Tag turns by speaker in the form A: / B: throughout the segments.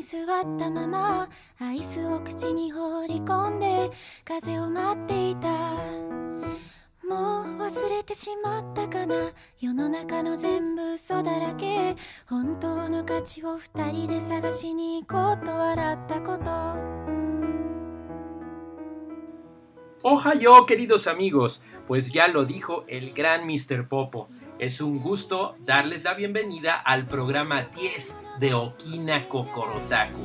A: に座ったままアイスを口に放り込んで風を待っていたもう忘れてしまったかな世の中の全部嘘だらけ本当の価値を二人で探しに行こうと笑ったこと
B: Ohayo, queridos amigos, pues ya lo dijo el gran Mr. Popo. Es un gusto darles la bienvenida al programa 10 de Okina Kokorotaku.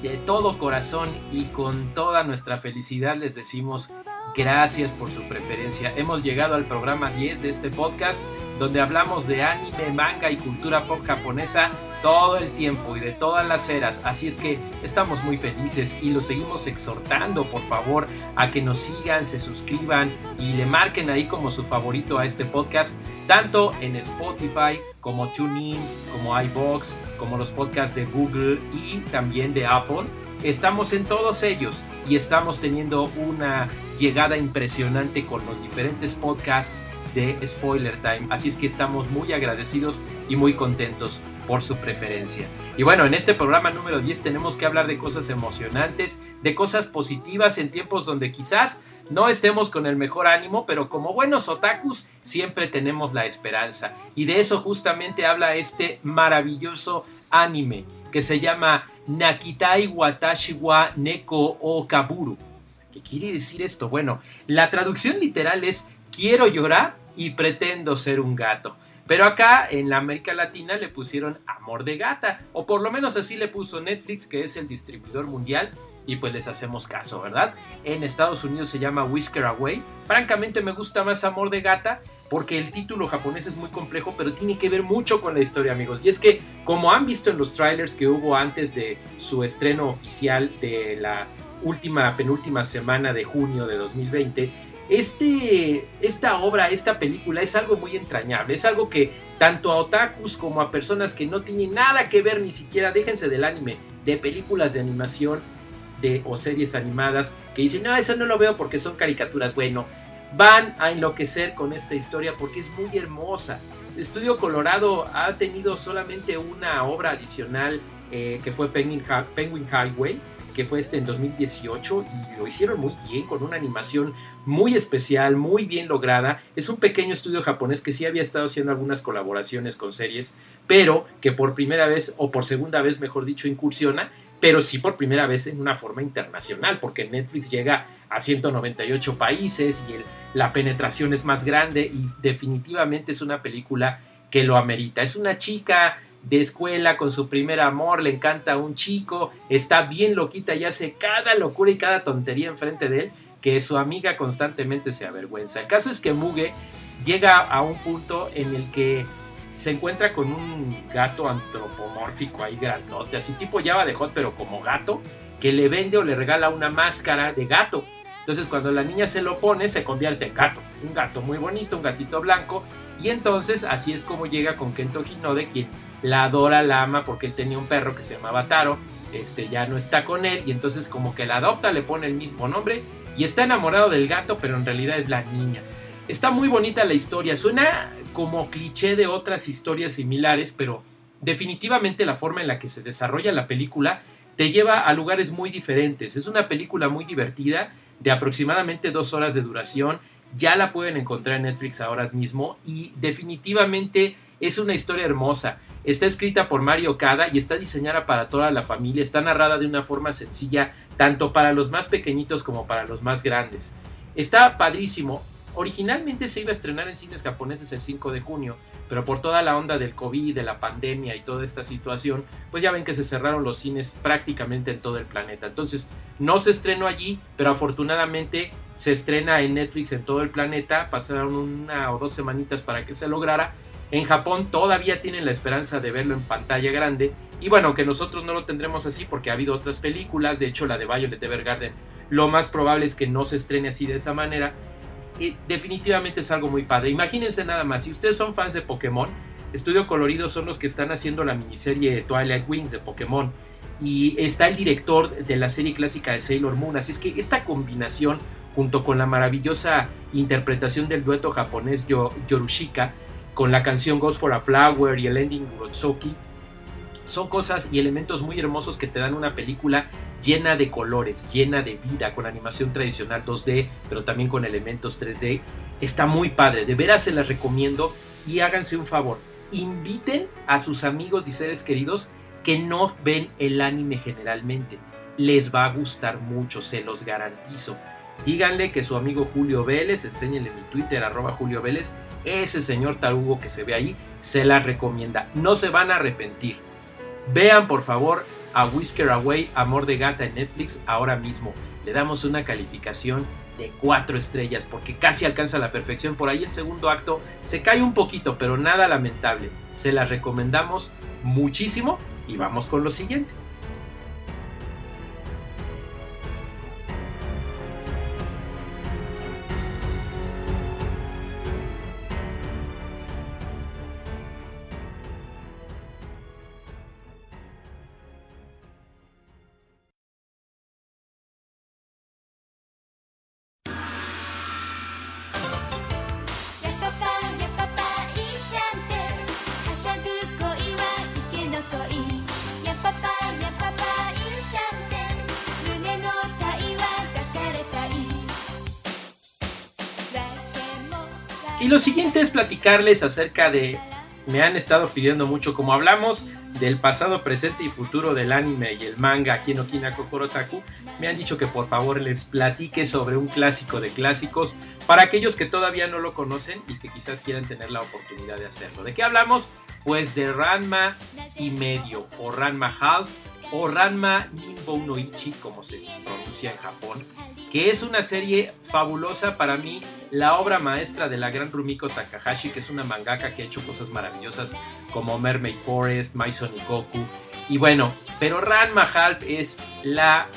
B: De todo corazón y con toda nuestra felicidad les decimos gracias por su preferencia. Hemos llegado al programa 10 de este podcast donde hablamos de anime, manga y cultura pop japonesa todo el tiempo y de todas las eras. Así es que estamos muy felices y los seguimos exhortando, por favor, a que nos sigan, se suscriban y le marquen ahí como su favorito a este podcast, tanto en Spotify como TuneIn, como iBox, como los podcasts de Google y también de Apple. Estamos en todos ellos y estamos teniendo una llegada impresionante con los diferentes podcasts de Spoiler Time. Así es que estamos muy agradecidos y muy contentos por su preferencia. Y bueno, en este programa número 10 tenemos que hablar de cosas emocionantes, de cosas positivas en tiempos donde quizás no estemos con el mejor ánimo, pero como buenos otakus siempre tenemos la esperanza. Y de eso justamente habla este maravilloso anime que se llama Nakitai Watashi wa Neko o Kaburu. ¿Qué quiere decir esto? Bueno, la traducción literal es quiero llorar y pretendo ser un gato. Pero acá en la América Latina le pusieron Amor de Gata, o por lo menos así le puso Netflix, que es el distribuidor mundial, y pues les hacemos caso, ¿verdad? En Estados Unidos se llama Whisker Away. Francamente me gusta más Amor de Gata porque el título japonés es muy complejo, pero tiene que ver mucho con la historia, amigos. Y es que, como han visto en los trailers que hubo antes de su estreno oficial de la última, penúltima semana de junio de 2020, este, esta obra, esta película es algo muy entrañable, es algo que tanto a otakus como a personas que no tienen nada que ver ni siquiera, déjense del anime, de películas de animación de, o series animadas, que dicen, no, eso no lo veo porque son caricaturas, bueno, van a enloquecer con esta historia porque es muy hermosa. Estudio Colorado ha tenido solamente una obra adicional eh, que fue Penguin Highway, que fue este en 2018 y lo hicieron muy bien con una animación muy especial, muy bien lograda. Es un pequeño estudio japonés que sí había estado haciendo algunas colaboraciones con series, pero que por primera vez o por segunda vez, mejor dicho, incursiona, pero sí por primera vez en una forma internacional, porque Netflix llega a 198 países y la penetración es más grande y definitivamente es una película que lo amerita. Es una chica de escuela con su primer amor, le encanta a un chico, está bien loquita y hace cada locura y cada tontería enfrente de él que su amiga constantemente se avergüenza. El caso es que Muge llega a un punto en el que se encuentra con un gato antropomórfico ahí grandote, así tipo Java de Hot, pero como gato, que le vende o le regala una máscara de gato. Entonces cuando la niña se lo pone, se convierte en gato. Un gato muy bonito, un gatito blanco. Y entonces así es como llega con Kento Hinode, quien la adora, la ama porque él tenía un perro que se llamaba Taro, este ya no está con él y entonces como que la adopta, le pone el mismo nombre y está enamorado del gato, pero en realidad es la niña. Está muy bonita la historia, suena como cliché de otras historias similares, pero definitivamente la forma en la que se desarrolla la película te lleva a lugares muy diferentes. Es una película muy divertida, de aproximadamente dos horas de duración. Ya la pueden encontrar en Netflix ahora mismo y definitivamente es una historia hermosa. Está escrita por Mario Kada y está diseñada para toda la familia. Está narrada de una forma sencilla, tanto para los más pequeñitos como para los más grandes. Está padrísimo. Originalmente se iba a estrenar en cines japoneses el 5 de junio, pero por toda la onda del COVID, de la pandemia y toda esta situación, pues ya ven que se cerraron los cines prácticamente en todo el planeta. Entonces, no se estrenó allí, pero afortunadamente se estrena en Netflix en todo el planeta, pasaron una o dos semanitas para que se lograra. En Japón todavía tienen la esperanza de verlo en pantalla grande. Y bueno, que nosotros no lo tendremos así porque ha habido otras películas, de hecho la de Violet Evergarden, lo más probable es que no se estrene así de esa manera. Y definitivamente es algo muy padre. Imagínense nada más, si ustedes son fans de Pokémon, Estudio Colorido son los que están haciendo la miniserie Twilight Wings de Pokémon. Y está el director de la serie clásica de Sailor Moon. Así es que esta combinación, junto con la maravillosa interpretación del dueto japonés Yorushika, con la canción Ghost for a Flower y el ending Urotsuki, son cosas y elementos muy hermosos que te dan una película llena de colores, llena de vida, con animación tradicional 2D, pero también con elementos 3D. Está muy padre, de veras se las recomiendo y háganse un favor, inviten a sus amigos y seres queridos que no ven el anime generalmente. Les va a gustar mucho, se los garantizo. Díganle que su amigo Julio Vélez, enséñenle mi Twitter, arroba Julio Vélez, ese señor tarugo que se ve ahí, se la recomienda. No se van a arrepentir. Vean por favor a Whisker Away, Amor de Gata en Netflix ahora mismo. Le damos una calificación de cuatro estrellas porque casi alcanza la perfección. Por ahí el segundo acto se cae un poquito, pero nada lamentable. Se las recomendamos muchísimo y vamos con lo siguiente. Lo siguiente es platicarles acerca de... Me han estado pidiendo mucho, como hablamos del pasado, presente y futuro del anime y el manga aquí en Okina Kokorotaku, me han dicho que por favor les platique sobre un clásico de clásicos para aquellos que todavía no lo conocen y que quizás quieran tener la oportunidad de hacerlo. ¿De qué hablamos? Pues de Ranma y medio, o Ranma Half, o Ranma Nimbo como se pronuncia en Japón, que es una serie fabulosa para mí, la obra maestra de la gran Rumiko Takahashi, que es una mangaka que ha hecho cosas maravillosas como Mermaid Forest, My Son Goku. Y bueno, pero Ranma Half es la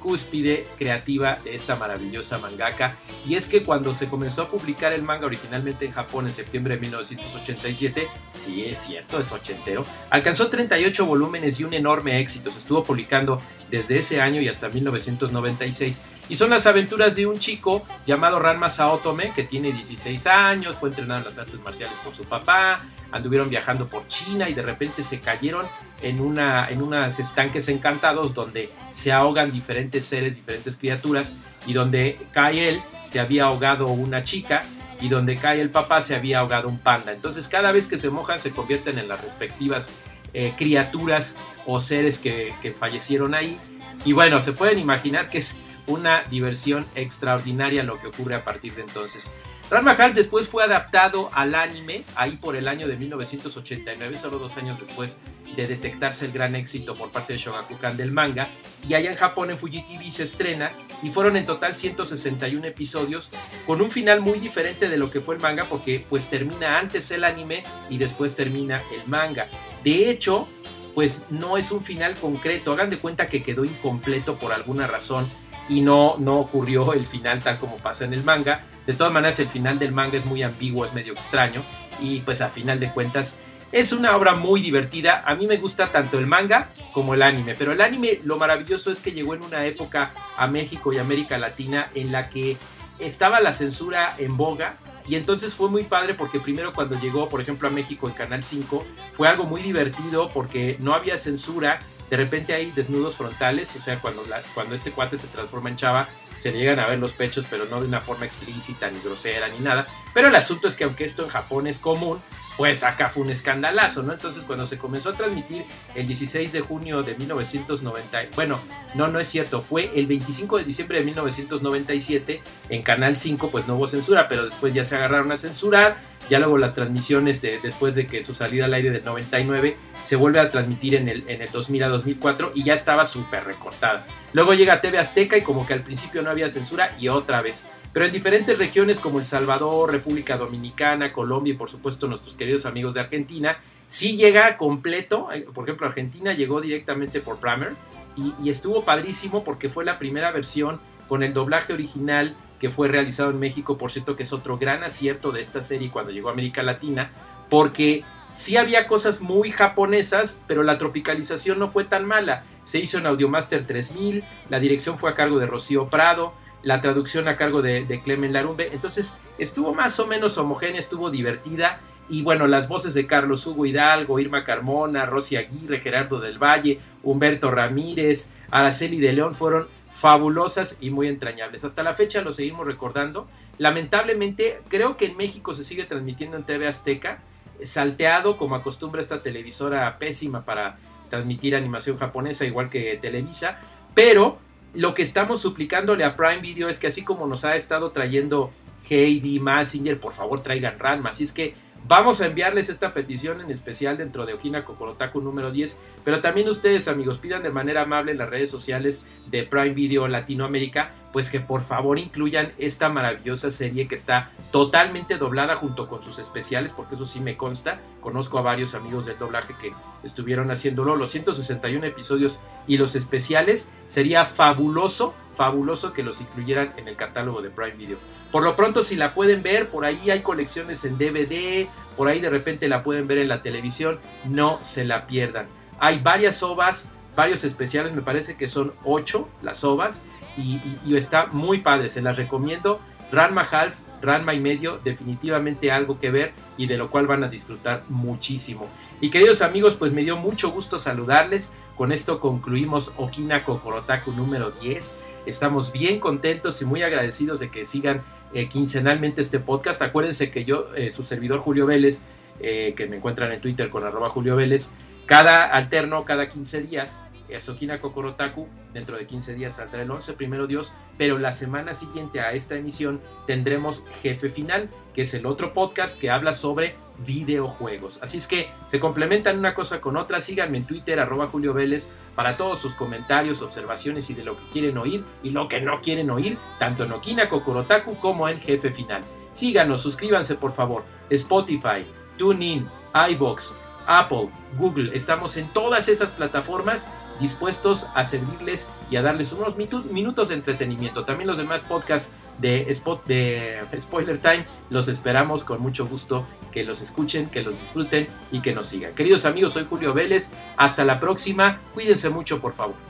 B: cúspide creativa de esta maravillosa mangaka. Y es que cuando se comenzó a publicar el manga originalmente en Japón en septiembre de 1987, sí es cierto, es ochentero, alcanzó 38 volúmenes y un enorme éxito. Se estuvo publicando desde ese año y hasta 1996. Y son las aventuras de un chico llamado Ranma Saotome, que tiene 16 años, fue entrenado en las artes marciales por su papá, anduvieron viajando por China y de repente se cayeron en, una, en unos estanques encantados donde se ahogan diferentes seres, diferentes criaturas, y donde cae él, se había ahogado una chica, y donde cae el papá se había ahogado un panda. Entonces cada vez que se mojan se convierten en las respectivas eh, criaturas o seres que, que fallecieron ahí. Y bueno, se pueden imaginar que es una diversión extraordinaria lo que ocurre a partir de entonces. Ranma Hal después fue adaptado al anime, ahí por el año de 1989, solo dos años después de detectarse el gran éxito por parte de Shogakukan del manga, y allá en Japón en Fuji se estrena, y fueron en total 161 episodios, con un final muy diferente de lo que fue el manga, porque pues termina antes el anime y después termina el manga. De hecho, pues no es un final concreto, hagan de cuenta que quedó incompleto por alguna razón y no, no ocurrió el final tal como pasa en el manga. De todas maneras, el final del manga es muy ambiguo, es medio extraño y pues a final de cuentas es una obra muy divertida. A mí me gusta tanto el manga como el anime, pero el anime lo maravilloso es que llegó en una época a México y América Latina en la que estaba la censura en boga y entonces fue muy padre porque primero cuando llegó, por ejemplo, a México en Canal 5, fue algo muy divertido porque no había censura de repente hay desnudos frontales, o sea, cuando, cuando este cuate se transforma en chava, se llegan a ver los pechos, pero no de una forma explícita, ni grosera, ni nada. Pero el asunto es que aunque esto en Japón es común, pues acá fue un escandalazo, ¿no? Entonces cuando se comenzó a transmitir el 16 de junio de 1990, bueno, no, no es cierto, fue el 25 de diciembre de 1997 en Canal 5, pues no hubo censura, pero después ya se agarraron a censurar, ya luego las transmisiones de, después de que su salida al aire del 99 se vuelve a transmitir en el, en el 2000 a 2004 y ya estaba súper recortada. Luego llega TV Azteca y como que al principio no había censura y otra vez. Pero en diferentes regiones como El Salvador, República Dominicana, Colombia y por supuesto nuestros queridos amigos de Argentina, sí llega completo. Eh, por ejemplo, Argentina llegó directamente por Primer y, estuvo padrísimo porque fue la primera versión con el doblaje original que fue realizado en México, por cierto que es otro gran acierto de esta serie cuando llegó a América Latina, porque sí había cosas muy japonesas, pero la tropicalización no fue tan mala. Se hizo en Audiomaster 3000, la dirección fue a cargo de Rocío Prado, la traducción a cargo de, de Clemen Larumbe, entonces estuvo más o menos homogénea, estuvo divertida. Y bueno, las voces de Carlos Hugo Hidalgo, Irma Carmona, Rosy Aguirre, Gerardo del Valle, Humberto Ramírez, Araceli de León fueron fabulosas y muy entrañables. Hasta la fecha lo seguimos recordando. Lamentablemente, creo que en México se sigue transmitiendo en TV Azteca, salteado como acostumbra esta televisora pésima para transmitir animación japonesa, igual que Televisa, pero lo que estamos suplicándole a Prime Video es que así como nos ha estado trayendo Heidi, Massinger, por favor traigan Ranma. Así es que Vamos a enviarles esta petición en especial dentro de Ojina Kokorotaku número 10, pero también ustedes amigos pidan de manera amable en las redes sociales de Prime Video Latinoamérica, pues que por favor incluyan esta maravillosa serie que está totalmente doblada junto con sus especiales, porque eso sí me consta, conozco a varios amigos del doblaje que estuvieron haciéndolo, los 161 episodios y los especiales, sería fabuloso, fabuloso que los incluyeran en el catálogo de Prime Video. Por lo pronto, si la pueden ver, por ahí hay colecciones en DVD, por ahí de repente la pueden ver en la televisión, no se la pierdan. Hay varias ovas, varios especiales, me parece que son ocho las ovas, y, está muy padre, se las recomiendo. Ranma Half, Ranma y medio, definitivamente algo que ver y de lo cual van a disfrutar muchísimo. Y queridos amigos, pues me dio mucho gusto saludarles. Con esto concluimos Okina Kokorotaku número 10. Estamos bien contentos y muy agradecidos de que sigan eh, quincenalmente este podcast. Acuérdense que yo, eh, su servidor Julio Vélez, eh, que me encuentran en Twitter con arroba Julio Vélez, cada alterno, cada 15 días, Sokina Kokorotaku, dentro de 15 días saldrá el 11, primero Dios, pero la semana siguiente a esta emisión tendremos Jefe Final, que es el otro podcast que habla sobre videojuegos. Así es que se complementan una cosa con otra. Síganme en Twitter, arroba Julio Vélez, para todos sus comentarios, observaciones y de lo que quieren oír y lo que no quieren oír, tanto en Okina Kokorotaku como en Jefe Final. Síganos, suscríbanse por favor. Spotify, TuneIn, iBox, Apple, Google, estamos en todas esas plataformas dispuestos a servirles y a darles unos minutos de entretenimiento. También los demás podcasts de, Spot, de Spoiler Time los esperamos con mucho gusto que los escuchen, que los disfruten y que nos sigan. Queridos amigos, soy Julio Vélez. Hasta la próxima. Cuídense mucho, por favor.